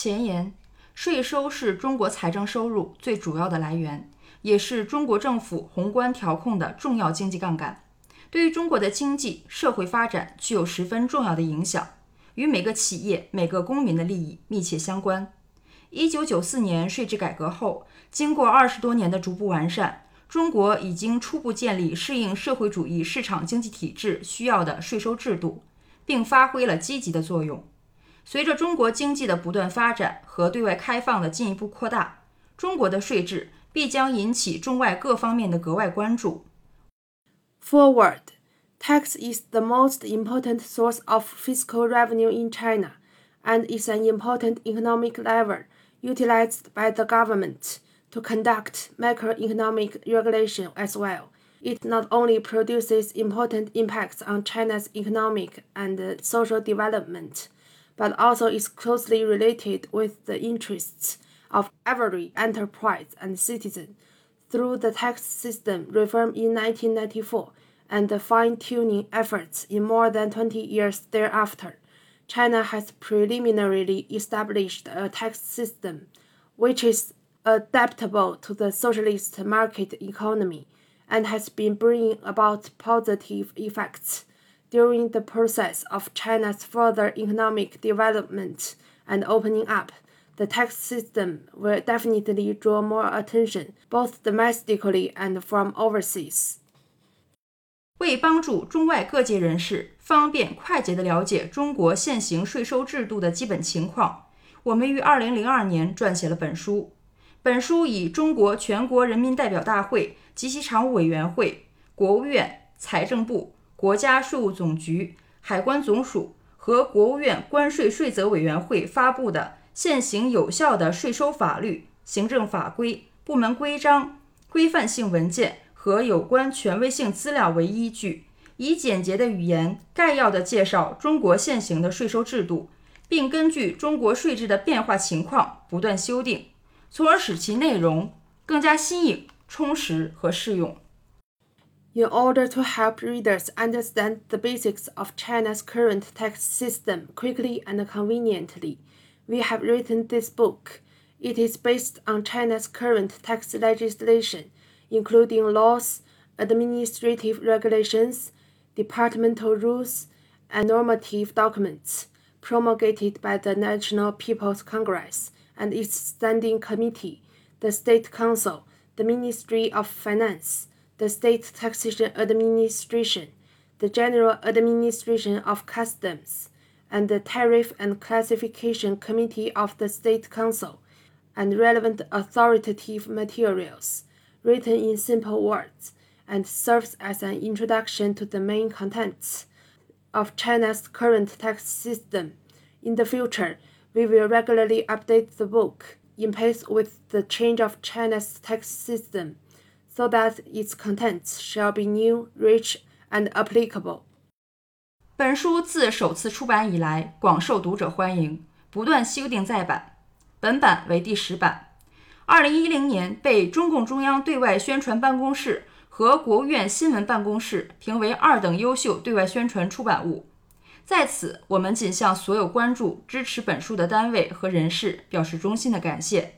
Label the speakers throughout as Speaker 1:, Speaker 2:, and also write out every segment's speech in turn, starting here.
Speaker 1: 前言：税收是中国财政收入最主要的来源，也是中国政府宏观调控的重要经济杠杆，对于中国的经济社会发展具有十分重要的影响，与每个企业、每个公民的利益密切相关。一九九四年税制改革后，经过二十多年的逐步完善，中国已经初步建立适应社会主义市场经济体制需要的税收制度，并发挥了积极的作用。随着中国经济的不断发展和对外开放的进一步扩大，中国的税制必将引起中外各方面的格外关注。
Speaker 2: Foreword, tax is the most important source of fiscal revenue in China, and is an important economic lever utilized by the government to conduct macroeconomic regulation as well. It not only produces important impacts on China's economic and social development but also is closely related with the interests of every enterprise and citizen. Through the tax system reform in 1994 and the fine tuning efforts in more than 20 years thereafter, China has preliminarily established a tax system which is adaptable to the socialist market economy and has been bringing about positive effects during the process of China's further economic development and opening up. The tax system will definitely draw more attention both domestically and from overseas.
Speaker 1: 为帮助中外各界人士方便快捷地了解中国现行税收制度的基本情况，我们于2002年撰写了本书。本书以中国全国人民代表大会及其常务委员会、国务院、财政部、国家税务总局、海关总署和国务院关税税则委员会发布的现行有效的税收法律、行政法规、部门规章、规范性文件。和有关权威性资料为依据，以简洁的语言概要地介绍中国现行的税收制度，并根据中国税制的变化情况不断修订，从而使其内容更加新颖、充实和适用。
Speaker 2: In order to help readers understand the basics of China's current tax system quickly and conveniently, we have written this book. It is based on China's current tax legislation including laws, administrative regulations, departmental rules, and normative documents promulgated by the National People's Congress and its standing committee, the State Council, the Ministry of Finance, the State Taxation Administration, the General Administration of Customs, and the Tariff and Classification Committee of the State Council, and relevant authoritative materials written in simple words, and serves as an introduction to the main contents of China's current tax system. In the future, we will regularly update the book in pace with the change of China's tax system, so that its contents shall be new, rich, and applicable.
Speaker 1: 本书自首次出版以来，广受读者欢迎，不断修订再版。本版为第十版。二零一零年被中共中央对外宣传办公室和国务院新闻办公室评为二等优秀对外宣传出版物。在此，我们仅向所有关注、支持本书的单位和人士表示衷心的感谢。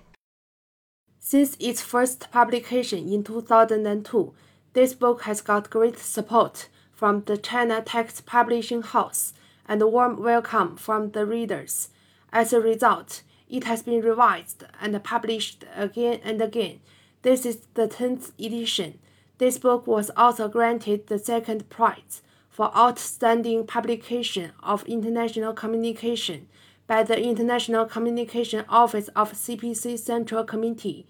Speaker 2: Since its first publication in 2002, this book has got great support from the China Text Publishing House and a warm welcome from the readers. As a result, it has been revised and published again and again. This is the 10th edition. This book was also granted the second prize for outstanding publication of international communication by the International Communication Office of CPC Central Committee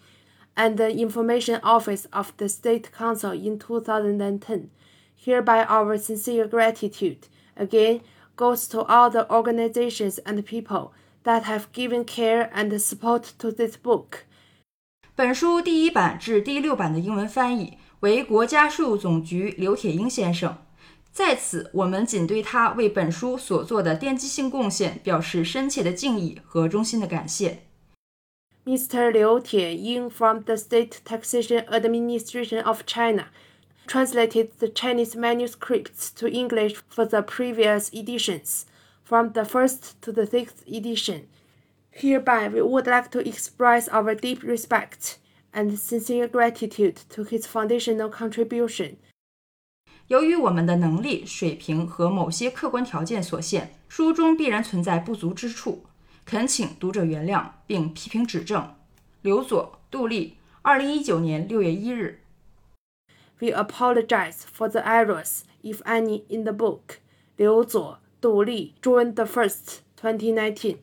Speaker 2: and the Information Office of the State Council in 2010. Hereby, our sincere gratitude again goes to all the organizations and people that have given care and support to this book.
Speaker 1: 本书第一版至第六版的英文翻译为国家税务总局刘铁英先生。在此，我们仅对他为本书所做的奠基性贡献表示深切的敬意和衷心的感谢。
Speaker 2: Mr. Liu Tieying from the State Taxation Administration of China translated the Chinese manuscripts to English for the previous editions from the first to the sixth edition. Hereby, we would like to express our deep respect and sincere gratitude to his foundational contribution.
Speaker 1: 由于我们的能力水平和某些客观条件所限，书中必然存在不足之处， 恳请读者原谅并批评指正。刘佐、杜丽，二零一九年六月一日。
Speaker 2: We apologize for the errors, if any, in the book. 刘佐、杜丽，June the first, twenty nineteen.